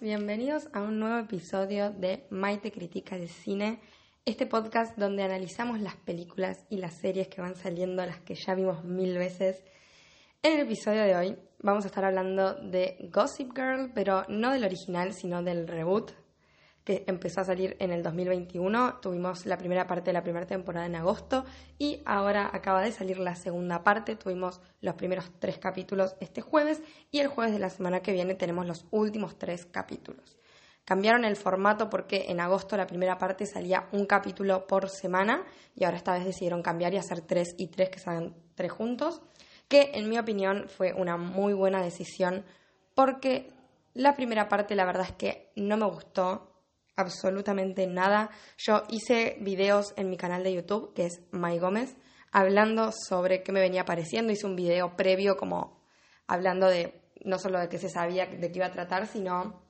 bienvenidos a un nuevo episodio de Maite Critica el Cine, este podcast donde analizamos las películas y las series que van saliendo, las que ya vimos mil veces. En el episodio de hoy vamos a estar hablando de Gossip Girl, pero no del original, sino del reboot que empezó a salir en el 2021. Tuvimos la primera parte de la primera temporada en agosto y ahora acaba de salir la segunda parte. Tuvimos los primeros tres capítulos este jueves y el jueves de la semana que viene tenemos los últimos tres capítulos. Cambiaron el formato porque en agosto la primera parte salía un capítulo por semana y ahora esta vez decidieron cambiar y hacer tres y tres que salgan tres juntos, que en mi opinión fue una muy buena decisión porque la primera parte la verdad es que no me gustó, absolutamente nada. Yo hice videos en mi canal de YouTube, que es May Gómez, hablando sobre qué me venía pareciendo. Hice un video previo como hablando de no solo de qué se sabía de qué iba a tratar, sino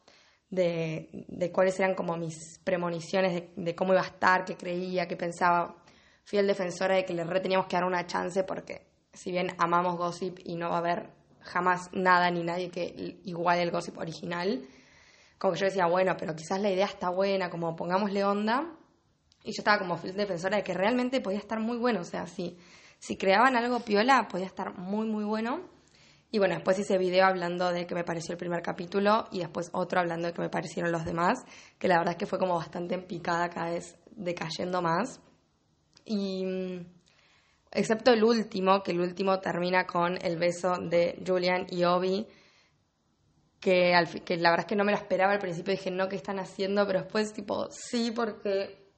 de, cuáles eran como mis premoniciones de, de, cómo iba a estar, qué creía, qué pensaba. Fui el defensora de que le re teníamos que dar una chance porque si bien amamos Gossip y no va a haber jamás nada ni nadie que iguale el Gossip original, como yo decía, bueno, pero quizás la idea está buena, como pongámosle onda. Y yo estaba como defensora de que realmente podía estar muy bueno. O sea, si, si creaban algo piola, podía estar muy, muy bueno. Y bueno, después hice video hablando de que me pareció el primer capítulo y después otro hablando de que me parecieron los demás, que la verdad es que fue como bastante en picada cada vez decayendo más. Y excepto el último, que el último termina con el beso de Julian y Obi que, al, que la verdad es que no me lo esperaba al principio, dije, no, ¿qué están haciendo? Pero después, tipo, sí, porque,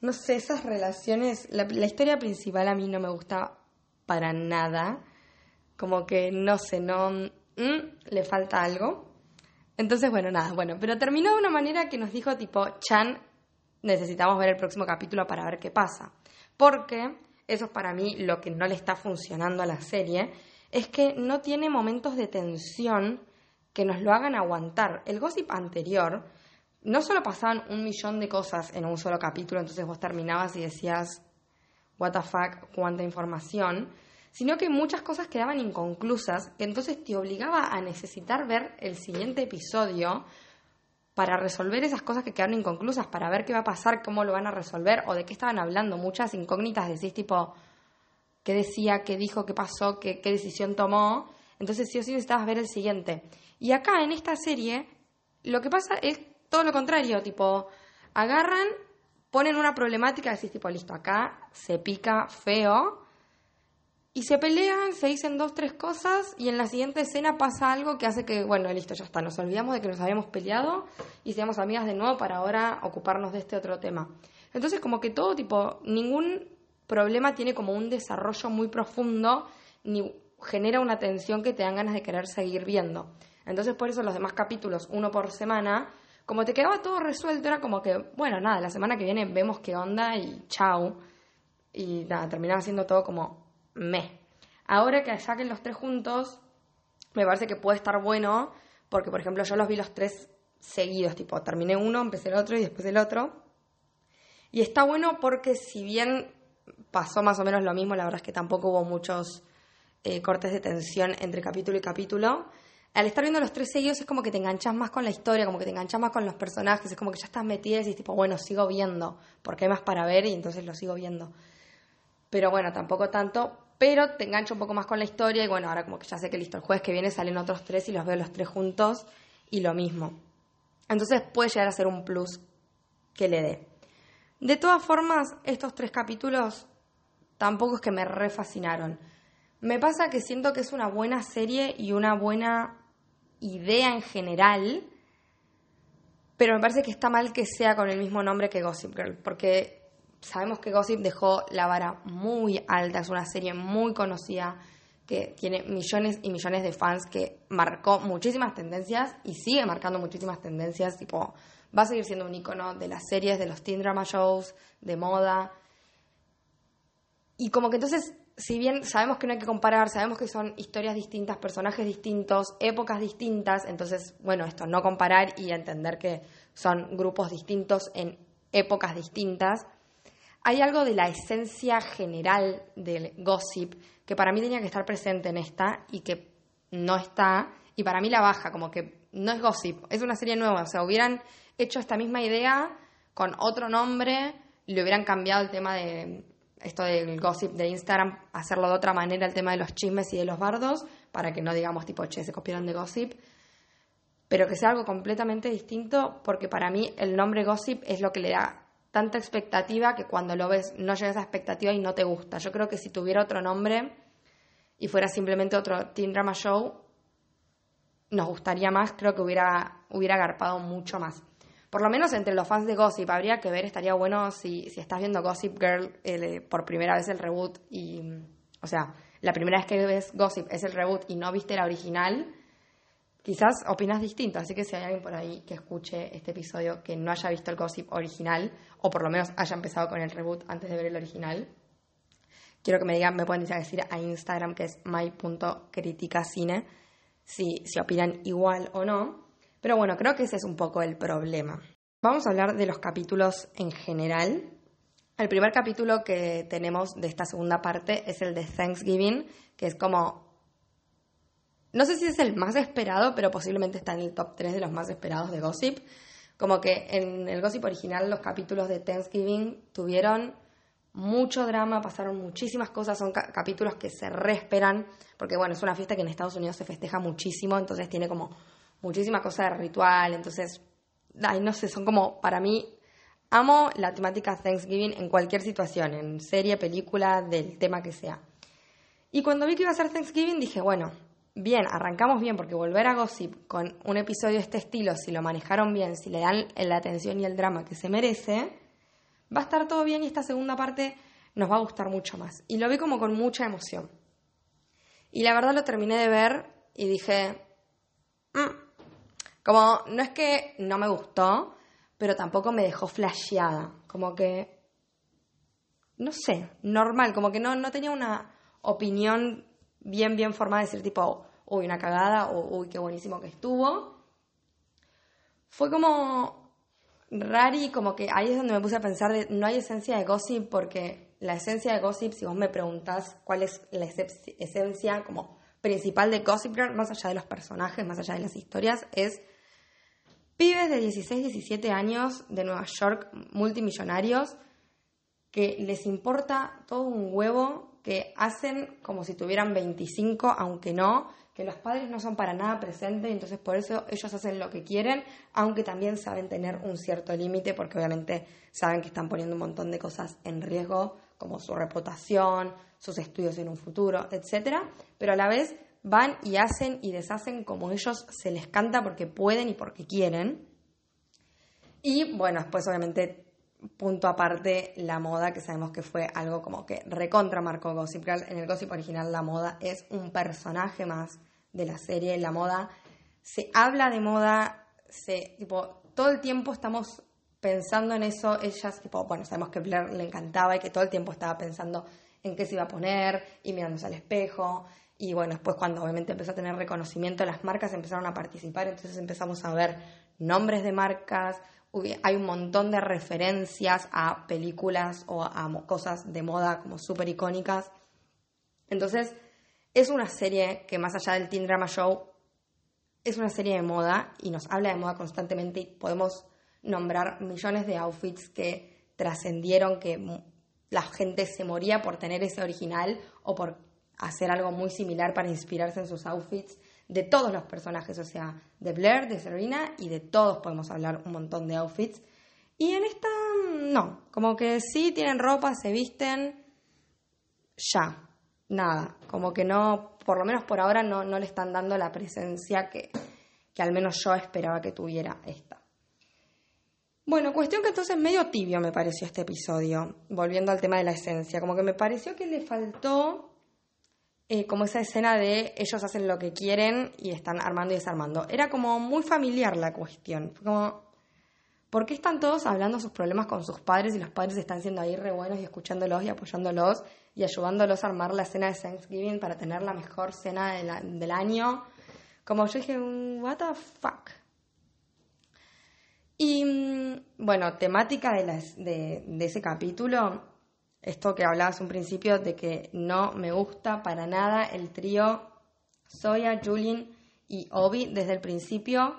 no sé, esas relaciones, la, historia principal a mí no me gusta para nada, como que, no sé, no, mm, le falta algo. Entonces, bueno, nada, bueno, pero terminó de una manera que nos dijo, tipo, Chan, necesitamos ver el próximo capítulo para ver qué pasa. Porque eso es para mí lo que no le está funcionando a la serie, es que no tiene momentos de tensión que nos lo hagan aguantar. El gossip anterior, no solo pasaban un millón de cosas en un solo capítulo, entonces vos terminabas y decías, what the fuck, cuánta información, sino que muchas cosas quedaban inconclusas, que entonces te obligaba a necesitar ver el siguiente episodio para resolver esas cosas que quedaron inconclusas, para ver qué va a pasar, cómo lo van a resolver o de qué estaban hablando. Muchas incógnitas decís tipo, qué decía, qué dijo, qué pasó, qué, qué decisión tomó. Entonces sí o sí necesitabas ver el siguiente. Y acá en esta serie, lo que pasa es todo lo contrario, tipo, agarran, ponen una problemática, decís tipo, listo, acá se pica feo, y se pelean, se dicen dos, tres cosas, y en la siguiente escena pasa algo que hace que, bueno, listo, ya está, nos olvidamos de que nos habíamos peleado y seamos amigas de nuevo para ahora ocuparnos de este otro tema. Entonces, como que todo, tipo, ningún problema tiene como un desarrollo muy profundo, ni genera una tensión que te dan ganas de querer seguir viendo. Entonces por eso los demás capítulos, uno por semana, como te quedaba todo resuelto, era como que, bueno, nada, la semana que viene vemos qué onda y chau. Y nada, terminaba siendo todo como me. Ahora que saquen los tres juntos, me parece que puede estar bueno, porque por ejemplo yo los vi los tres seguidos, tipo, terminé uno, empecé el otro y después el otro. Y está bueno porque si bien pasó más o menos lo mismo, la verdad es que tampoco hubo muchos eh, cortes de tensión entre capítulo y capítulo, al estar viendo los tres seguidos es como que te enganchas más con la historia, como que te enganchas más con los personajes, es como que ya estás metida y dices tipo, bueno, sigo viendo, porque hay más para ver y entonces lo sigo viendo. Pero bueno, tampoco tanto, pero te engancho un poco más con la historia y bueno, ahora como que ya sé que listo, el jueves que viene salen otros tres y los veo los tres juntos y lo mismo. Entonces puede llegar a ser un plus que le dé. De todas formas, estos tres capítulos tampoco es que me refascinaron. Me pasa que siento que es una buena serie y una buena idea en general, pero me parece que está mal que sea con el mismo nombre que Gossip Girl, porque sabemos que Gossip dejó la vara muy alta, es una serie muy conocida que tiene millones y millones de fans, que marcó muchísimas tendencias y sigue marcando muchísimas tendencias, tipo, va a seguir siendo un icono de las series, de los teen drama shows, de moda. Y como que entonces si bien sabemos que no hay que comparar, sabemos que son historias distintas, personajes distintos, épocas distintas, entonces, bueno, esto, no comparar y entender que son grupos distintos en épocas distintas, hay algo de la esencia general del gossip que para mí tenía que estar presente en esta y que no está, y para mí la baja, como que no es Gossip, es una serie nueva. O sea, hubieran hecho esta misma idea con otro nombre, le hubieran cambiado el tema de esto del gossip de Instagram, hacerlo de otra manera, el tema de los chismes y de los bardos, para que no digamos tipo, che, se copiaron de gossip, pero que sea algo completamente distinto, porque para mí el nombre gossip es lo que le da tanta expectativa que cuando lo ves no llega a esa expectativa y no te gusta. Yo creo que si tuviera otro nombre y fuera simplemente otro teen drama show, nos gustaría más, creo que hubiera, hubiera agarpado mucho más por lo menos entre los fans de Gossip, habría que ver, estaría bueno si, si estás viendo Gossip Girl eh, por primera vez el reboot y, o sea, la primera vez que ves Gossip es el reboot y no viste la original, quizás opinas distinto, así que si hay alguien por ahí que escuche este episodio que no haya visto el Gossip original, o por lo menos haya empezado con el reboot antes de ver el original, quiero que me digan, me pueden decir a Instagram que es my.criticacine si, si opinan igual o no. Pero bueno, creo que ese es un poco el problema. Vamos a hablar de los capítulos en general. El primer capítulo que tenemos de esta segunda parte es el de Thanksgiving, que es como... No sé si es el más esperado, pero posiblemente está en el top 3 de los más esperados de Gossip. Como que en el Gossip original los capítulos de Thanksgiving tuvieron mucho drama, pasaron muchísimas cosas, son capítulos que se reesperan, porque bueno, es una fiesta que en Estados Unidos se festeja muchísimo, entonces tiene como muchísimas cosas de ritual, entonces, ay, no sé, son como, para mí, amo la temática Thanksgiving en cualquier situación, en serie, película, del tema que sea. Y cuando vi que iba a ser Thanksgiving, dije, bueno, bien, arrancamos bien, porque volver a Gossip con un episodio de este estilo, si lo manejaron bien, si le dan la atención y el drama que se merece, va a estar todo bien y esta segunda parte nos va a gustar mucho más. Y lo vi como con mucha emoción. Y la verdad lo terminé de ver y dije, mm, como, no es que no me gustó, pero tampoco me dejó flasheada. Como que, no sé, normal, como que no, no tenía una opinión bien, bien formada de decir tipo, uy, una cagada, o uy, qué buenísimo que estuvo. Fue como rari, como que ahí es donde me puse a pensar de, no hay esencia de gossip porque la esencia de gossip, si vos me preguntás cuál es la esencia como principal de Gossip Girl, más allá de los personajes, más allá de las historias, es Pibes de 16, 17 años de Nueva York, multimillonarios, que les importa todo un huevo, que hacen como si tuvieran 25, aunque no, que los padres no son para nada presentes entonces por eso ellos hacen lo que quieren, aunque también saben tener un cierto límite porque obviamente saben que están poniendo un montón de cosas en riesgo, como su reputación, sus estudios en un futuro, etc. Pero a la vez van y hacen y deshacen como ellos se les canta porque pueden y porque quieren. Y bueno, después obviamente punto aparte la moda, que sabemos que fue algo como que recontra marcó Gossip Girl. En el Gossip original la moda es un personaje más de la serie. La moda se habla de moda, se tipo todo el tiempo estamos pensando en eso. Ellas tipo, bueno, sabemos que Blair le encantaba y que todo el tiempo estaba pensando en qué se iba a poner y mirándose al espejo y bueno, después cuando obviamente empezó a tener reconocimiento, las marcas empezaron a participar, entonces empezamos a ver nombres de marcas, hay un montón de referencias a películas o a cosas de moda como súper icónicas. Entonces, es una serie que más allá del Teen Drama Show, es una serie de moda y nos habla de moda constantemente y podemos nombrar millones de outfits que trascendieron, que la gente se moría por tener ese original o por hacer algo muy similar para inspirarse en sus outfits de todos los personajes, o sea, de Blair, de Serena y de todos podemos hablar un montón de outfits. Y en esta, no, como que sí tienen ropa, se visten, ya, nada, como que no, por lo menos por ahora no, no le están dando la presencia que, que al menos yo esperaba que tuviera esta. Bueno, cuestión que entonces medio tibio me pareció este episodio, volviendo al tema de la esencia, como que me pareció que le faltó eh, como esa escena de ellos hacen lo que quieren y están armando y desarmando. Era como muy familiar la cuestión. Como, ¿por qué están todos hablando sus problemas con sus padres y los padres están siendo ahí re buenos y escuchándolos y apoyándolos y ayudándolos a armar la escena de Thanksgiving para tener la mejor cena del año? Como yo dije, what the fuck. Y mm, bueno, temática de, de ese capítulo esto que hablabas un principio de que no me gusta para nada el trío Soya, Julien y Obi desde el principio.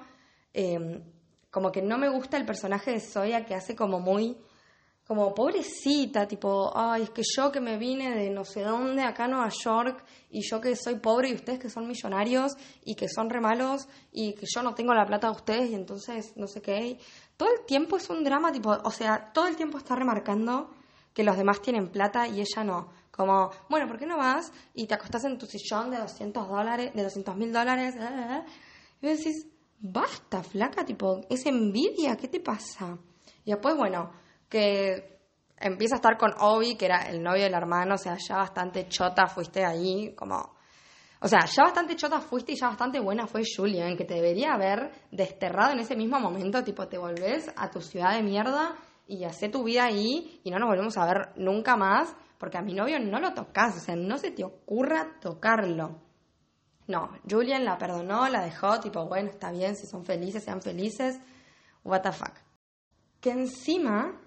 eh, como que no me gusta el personaje de Soya que hace como muy como pobrecita, tipo, ay, es que yo que me vine de no sé dónde, acá a Nueva York, y yo que soy pobre y ustedes que son millonarios y que son re malos y que yo no tengo la plata de ustedes y entonces no sé qué. Todo el tiempo es un drama, tipo, o sea, todo el tiempo está remarcando que los demás tienen plata y ella no. Como, bueno, ¿por qué no vas y te acostás en tu sillón de 200 dólares, de 200 mil dólares? Y decís, basta, flaca, tipo, es envidia, ¿qué te pasa? Y después, bueno, que empieza a estar con Obi, que era el novio del hermano, o sea, ya bastante chota fuiste ahí, como... O sea, ya bastante chota fuiste y ya bastante buena fue Julian, que te debería haber desterrado en ese mismo momento, tipo, te volvés a tu ciudad de mierda y hacé tu vida ahí y no nos volvemos a ver nunca más, porque a mi novio no lo tocas, o sea, no se te ocurra tocarlo. No, Julian la perdonó, la dejó, tipo, bueno, está bien, si son felices, sean felices, what the fuck. Que encima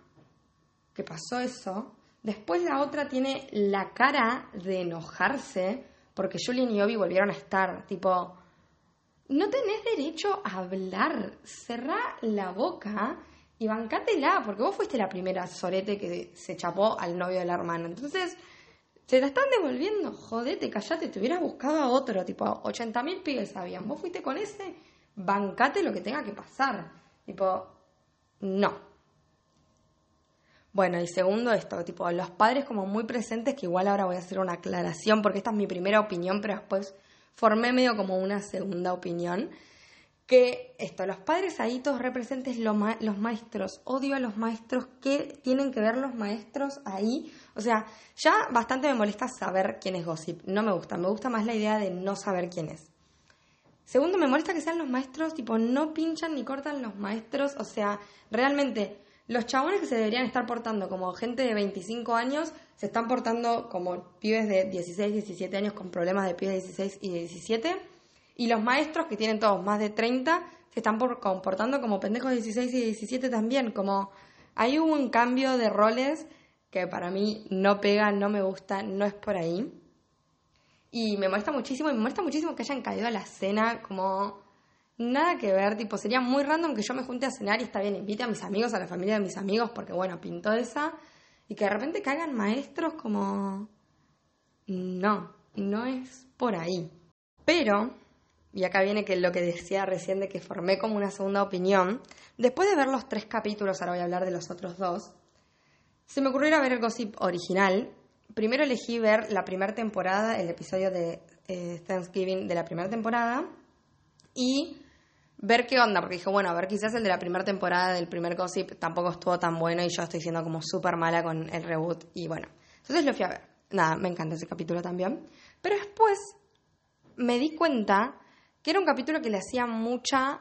que pasó eso, después la otra tiene la cara de enojarse porque Julian y Obi volvieron a estar, tipo, no tenés derecho a hablar, cerrá la boca y bancátela, porque vos fuiste la primera sorete que se chapó al novio de la hermana. Entonces, se la están devolviendo, jodete, callate, te hubieras buscado a otro, tipo, 80.000 pibes sabían, vos fuiste con ese, bancate lo que tenga que pasar. Tipo, no. Bueno, y segundo esto, tipo, los padres como muy presentes, que igual ahora voy a hacer una aclaración, porque esta es mi primera opinión, pero después formé medio como una segunda opinión, que esto, los padres ahí todos representes los maestros, odio a los maestros, ¿qué tienen que ver los maestros ahí? O sea, ya bastante me molesta saber quién es Gossip, no me gusta, me gusta más la idea de no saber quién es. Segundo, me molesta que sean los maestros, tipo, no pinchan ni cortan los maestros, o sea, realmente los chabones que se deberían estar portando como gente de 25 años se están portando como pibes de 16, 17 años con problemas de pibes de 16 y 17. Y los maestros que tienen todos más de 30 se están comportando como pendejos de 16 y 17 también. Como hay un cambio de roles que para mí no pega, no me gusta, no es por ahí. Y me molesta muchísimo, y me molesta muchísimo que hayan caído a la cena como nada que ver, tipo, sería muy random que yo me junte a cenar y está bien, invite a mis amigos, a la familia de mis amigos, porque bueno, pintó esa, y que de repente caigan maestros como... No, no es por ahí. Pero, y acá viene que lo que decía recién de que formé como una segunda opinión, después de ver los tres capítulos, ahora voy a hablar de los otros dos, se me ocurrió ver el Gossip original. Primero elegí ver la primera temporada, el episodio de eh, Thanksgiving de la primera temporada, y ver qué onda, porque dije, bueno, a ver, quizás el de la primera temporada del primer Gossip tampoco estuvo tan bueno y yo estoy siendo como súper mala con el reboot y bueno, entonces lo fui a ver. Nada, me encanta ese capítulo también. Pero después me di cuenta que era un capítulo que le hacía mucha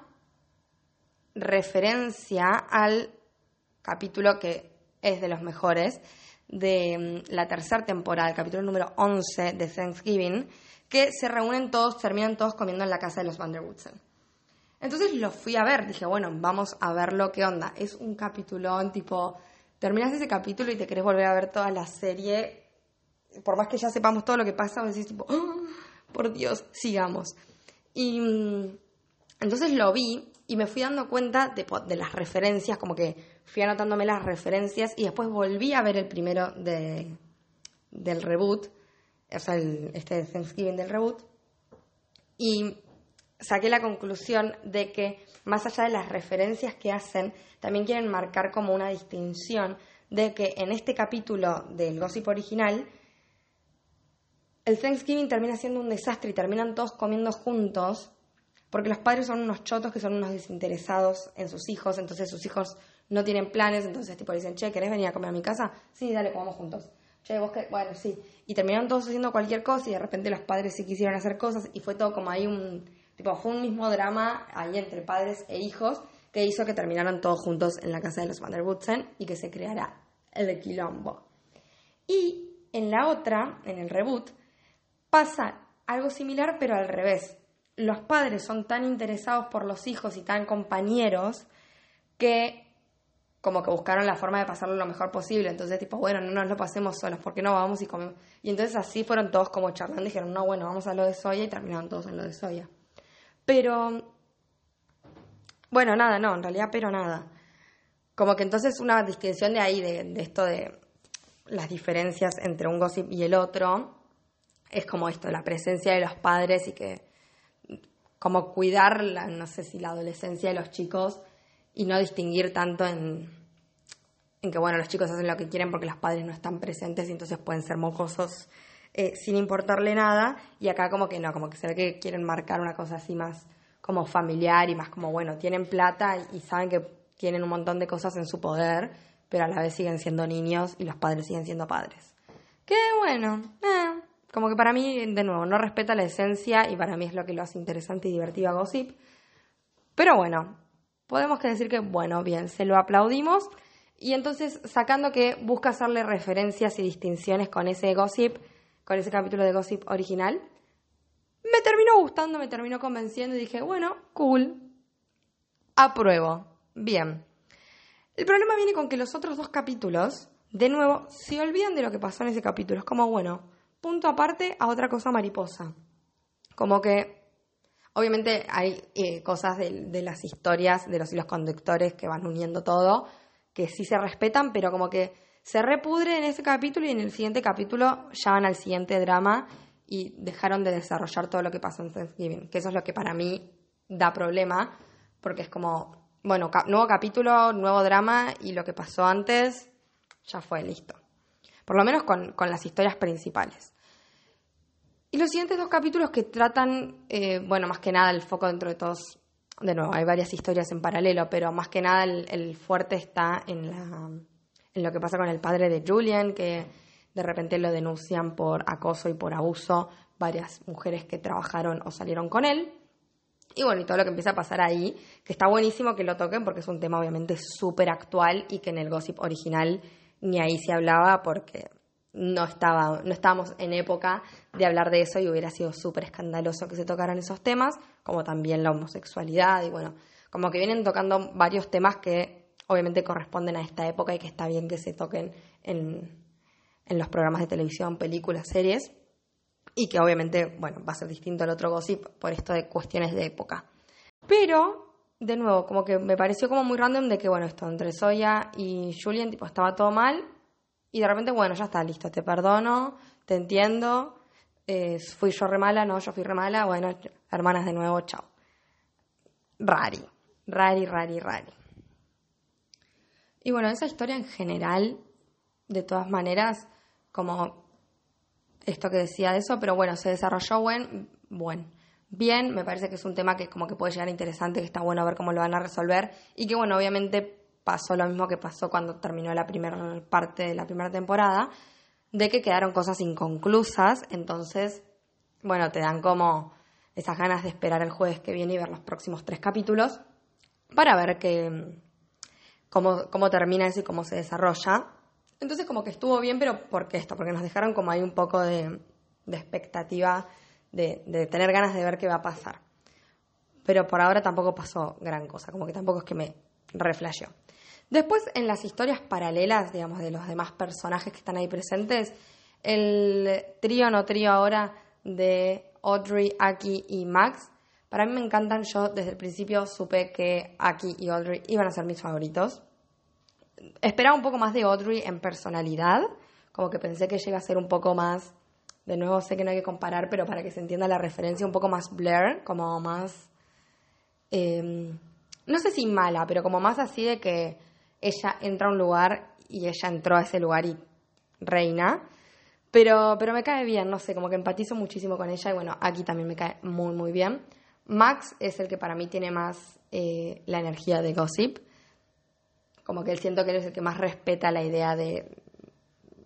referencia al capítulo que es de los mejores de mm, la tercera temporada, el capítulo número 11 de Thanksgiving, que se reúnen todos, terminan todos comiendo en la casa de los Vanderwoodsen. Entonces lo fui a ver, dije, bueno, vamos a verlo, qué onda. Es un capitulón, tipo, terminas ese capítulo y te querés volver a ver toda la serie. Por más que ya sepamos todo lo que pasa, vos decís, tipo, oh, por Dios, sigamos. Y mm, entonces lo vi y me fui dando cuenta de, las referencias, como que fui anotándome las referencias y después volví a ver el primero de, del reboot, o sea, el, este Thanksgiving del reboot. Y saqué la conclusión de que más allá de las referencias que hacen, también quieren marcar como una distinción de que en este capítulo del Gossip original, el Thanksgiving termina siendo un desastre y terminan todos comiendo juntos, porque los padres son unos chotos que son unos desinteresados en sus hijos, entonces sus hijos no tienen planes, entonces tipo dicen, che, ¿querés venir a comer a mi casa? Sí, dale, comamos juntos. Che, vos que, bueno, sí. Y terminaron todos haciendo cualquier cosa y de repente los padres sí quisieron hacer cosas y fue todo como ahí un Tipo, fue un mismo drama ahí entre padres e hijos que hizo que terminaran todos juntos en la casa de los Van y que se creara el quilombo. Y en la otra, en el reboot, pasa algo similar pero al revés. Los padres son tan interesados por los hijos y tan compañeros que como que buscaron la forma de pasarlo lo mejor posible. Entonces, tipo, bueno, no nos lo pasemos solos, ¿por qué no vamos y? Y entonces así fueron todos como charlando dijeron, no, bueno, vamos a lo de soya y terminaron todos en lo de soya. Pero Bueno, nada, no, en realidad, pero nada. Como que entonces una distinción de ahí, de, de esto de las diferencias entre un gossip y el otro, es como esto, la presencia de los padres y que como cuidar, la, no sé si la adolescencia de los chicos y no distinguir tanto en, que, bueno, los chicos hacen lo que quieren porque los padres no están presentes y entonces pueden ser mocosos eh, sin importarle nada. Y acá como que no, como que se ve que quieren marcar una cosa así más como familiar y más como, bueno, tienen plata y saben que tienen un montón de cosas en su poder, pero a la vez siguen siendo niños y los padres siguen siendo padres. Qué bueno, eh, como que para mí, de nuevo, no respeta la esencia y para mí es lo que lo hace interesante y divertido a Gossip. Pero bueno, podemos decir que, bueno, bien, se lo aplaudimos. Y entonces, sacando que busca hacerle referencias y distinciones con ese Gossip, con ese capítulo de Gossip original, me terminó gustando, me terminó convenciendo y dije, bueno, cool, apruebo, bien. El problema viene con que los otros dos capítulos, de nuevo, se olvidan de lo que pasó en ese capítulo. Es como, bueno, punto aparte a otra cosa mariposa. Como que, obviamente hay eh, cosas de, las historias, de los hilos conductores que van uniendo todo, que sí se respetan, pero como que se repudre en ese capítulo y en el siguiente capítulo ya van al siguiente drama y dejaron de desarrollar todo lo que pasó en Thanksgiving, que eso es lo que para mí da problema, porque es como, bueno, nuevo capítulo, nuevo drama y lo que pasó antes ya fue listo por lo menos con, las historias principales. Y los siguientes dos capítulos que tratan, eh, bueno, más que nada el foco dentro de todos, de nuevo, hay varias historias en paralelo, pero más que nada el, fuerte está en, la, en lo que pasa con el padre de Julian, que de repente lo denuncian por acoso y por abuso varias mujeres que trabajaron o salieron con él. Y bueno, y todo lo que empieza a pasar ahí, que está buenísimo que lo toquen porque es un tema obviamente súper actual y que en el gossip original ni ahí se hablaba porque no, estaba, no estábamos en época de hablar de eso y hubiera sido súper escandaloso que se tocaran esos temas, como también la homosexualidad y bueno, como que vienen tocando varios temas que obviamente corresponden a esta época y que está bien que se toquen en, en los programas de televisión, películas, series y que obviamente, bueno, va a ser distinto al otro gossip por esto de cuestiones de época. Pero de nuevo, como que me pareció como muy random de que, bueno, esto entre Soya y Julian, tipo, estaba todo mal. Y de repente, bueno, ya está, listo, te perdono, te entiendo. Eh, fui yo re mala, no, yo fui re mala. Bueno, hermanas de nuevo, chao. Rari, rari, rari, rari. Y bueno, esa historia en general, de todas maneras, como esto que decía de eso, pero bueno, se desarrolló buen, buen bien, me parece que es un tema que como que puede llegar interesante, que está bueno ver cómo lo van a resolver y que bueno, obviamente pasó lo mismo que pasó cuando terminó la primera parte de la primera temporada, de que quedaron cosas inconclusas, entonces, bueno, te dan como esas ganas de esperar el jueves que viene y ver los próximos tres capítulos para ver que, cómo, cómo termina eso y cómo se desarrolla. Entonces como que estuvo bien, pero ¿por qué esto? Porque nos dejaron como ahí un poco de, de expectativa de, tener ganas de ver qué va a pasar. Pero por ahora tampoco pasó gran cosa, como que tampoco es que me reflasheó. Después, en las historias paralelas, digamos, de los demás personajes que están ahí presentes, el trío no trío ahora de Audrey, Aki y Max, para mí me encantan. Yo desde el principio supe que Aki y Audrey iban a ser mis favoritos. Esperaba un poco más de Audrey en personalidad, como que pensé que llega a ser un poco más de nuevo sé que no hay que comparar, pero para que se entienda la referencia, un poco más blur, como más, em, no sé si mala, pero como más así de que ella entra a un lugar y ella entró a ese lugar y reina. Pero, pero me cae bien, no sé, como que empatizo muchísimo con ella y bueno, aquí también me cae muy, muy bien. Max es el que para mí tiene más eh, la energía de gossip. Como que él siento que él es el que más respeta la idea de,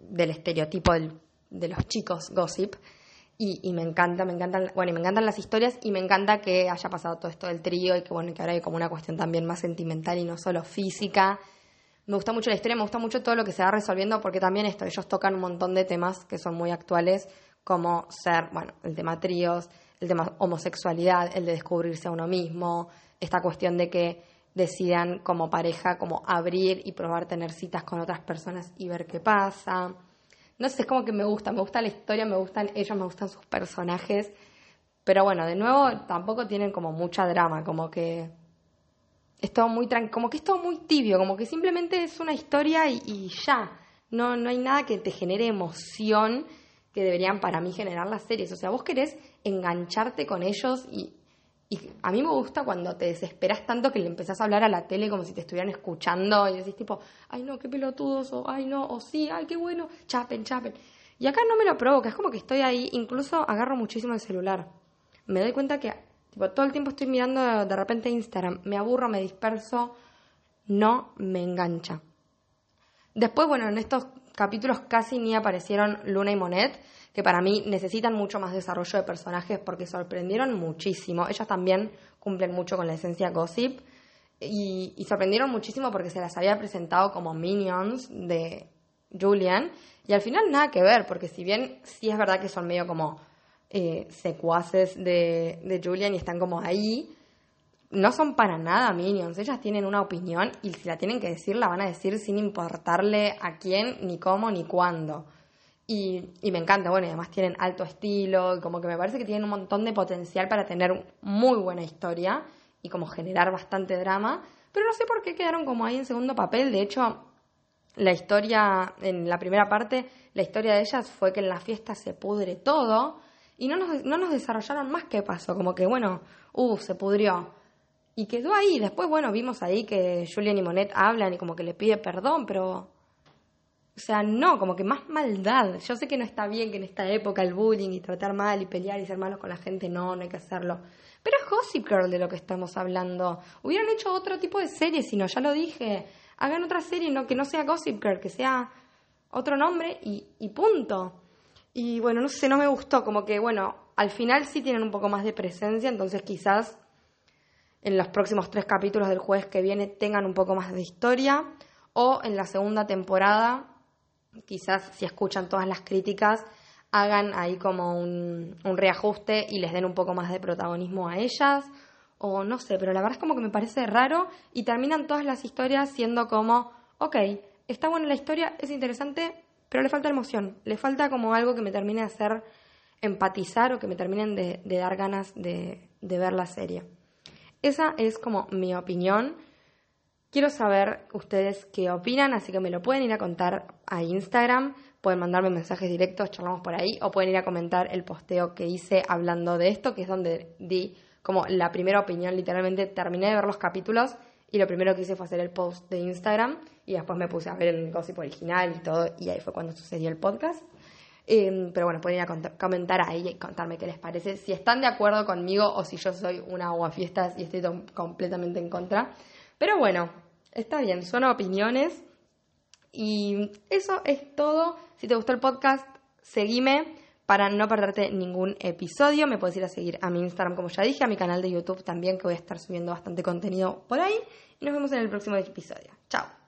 del estereotipo del de los chicos gossip. Y, me encanta, me encantan, bueno, y me encantan las historias y me encanta que haya pasado todo esto del trío y que bueno, que ahora hay como una cuestión también más sentimental y no solo física. Me gusta mucho la historia, me gusta mucho todo lo que se va resolviendo porque también esto, ellos tocan un montón de temas que son muy actuales, como ser, bueno, el tema tríos, el tema homosexualidad, el de descubrirse a uno mismo, esta cuestión de que decidan como pareja como abrir y probar tener citas con otras personas y ver qué pasa no sé, es como que me gusta, me gusta la historia, me gustan ellos, me gustan sus personajes, pero bueno, de nuevo tampoco tienen como mucha drama, como que es todo muy como que es todo muy tibio, como que simplemente es una historia y, ya. No, no hay nada que te genere emoción que deberían para mí generar las series. O sea, vos querés engancharte con ellos y, y a mí me gusta cuando te desesperas tanto que le empezás a hablar a la tele como si te estuvieran escuchando y decís tipo, ay no, qué pelotudos, o ay no, o sí, ay qué bueno, chapen, chapen. Y acá no me lo provoca, es como que estoy ahí, incluso agarro muchísimo el celular. Me doy cuenta que tipo, todo el tiempo estoy mirando de repente Instagram, me aburro, me disperso, no me engancha. Después, bueno, en estos capítulos casi ni aparecieron Luna y Monet, que para mí necesitan mucho más desarrollo de personajes porque sorprendieron muchísimo. Ellas también cumplen mucho con la esencia gossip y, y sorprendieron muchísimo porque se las había presentado como minions de Julian y al final nada que ver, porque si bien sí es verdad que son medio como eh, secuaces de, de Julian y están como ahí, no son para nada minions. Ellas tienen una opinión y si la tienen que decir, la van a decir sin importarle a quién, ni cómo, ni cuándo. Y, y, me encanta, bueno, y además tienen alto estilo, y como que me parece que tienen un montón de potencial para tener muy buena historia y como generar bastante drama, pero no sé por qué quedaron como ahí en segundo papel. De hecho, la historia, en la primera parte, la historia de ellas fue que en la fiesta se pudre todo y no nos, no nos desarrollaron más qué pasó, como que bueno, uh, se pudrió. Y quedó ahí. Después, bueno, vimos ahí que Julian y Monet hablan y como que le pide perdón, pero. O sea, no, como que más maldad. Yo sé que no está bien que en esta época el bullying y tratar mal y pelear y ser malos con la gente, no, no hay que hacerlo. Pero es Gossip Girl de lo que estamos hablando. Hubieran hecho otro tipo de serie, si no, ya lo dije. Hagan otra serie no, que no sea Gossip Girl, que sea otro nombre y, y punto. Y bueno, no sé, no me gustó. Como que, bueno, al final sí tienen un poco más de presencia, entonces quizás en los próximos tres capítulos del jueves que viene tengan un poco más de historia o en la segunda temporada, quizás si escuchan todas las críticas, hagan ahí como un, reajuste y les den un poco más de protagonismo a ellas o no sé, pero la verdad es como que me parece raro y terminan todas las historias siendo como, ok, está buena la historia, es interesante, pero le falta emoción, le falta como algo que me termine de hacer empatizar o que me terminen de, de dar ganas de, de ver la serie. Esa es como mi opinión. Quiero saber ustedes qué opinan, así que me lo pueden ir a contar a Instagram, pueden mandarme mensajes directos, charlamos por ahí, o pueden ir a comentar el posteo que hice hablando de esto, que es donde di como la primera opinión, literalmente terminé de ver los capítulos y lo primero que hice fue hacer el post de Instagram y después me puse a ver el gossip original y todo, y ahí fue cuando sucedió el podcast. Em, pero bueno, pueden ir a comentar ahí y contarme qué les parece, si están de acuerdo conmigo o si yo soy una aguafiestas y estoy completamente en contra. Pero bueno, está bien, son opiniones. Y eso es todo. Si te gustó el podcast, seguime para no perderte ningún episodio. Me puedes ir a seguir a mi Instagram, como ya dije, a mi canal de YouTube también, que voy a estar subiendo bastante contenido por ahí. Y nos vemos en el próximo episodio. Chao.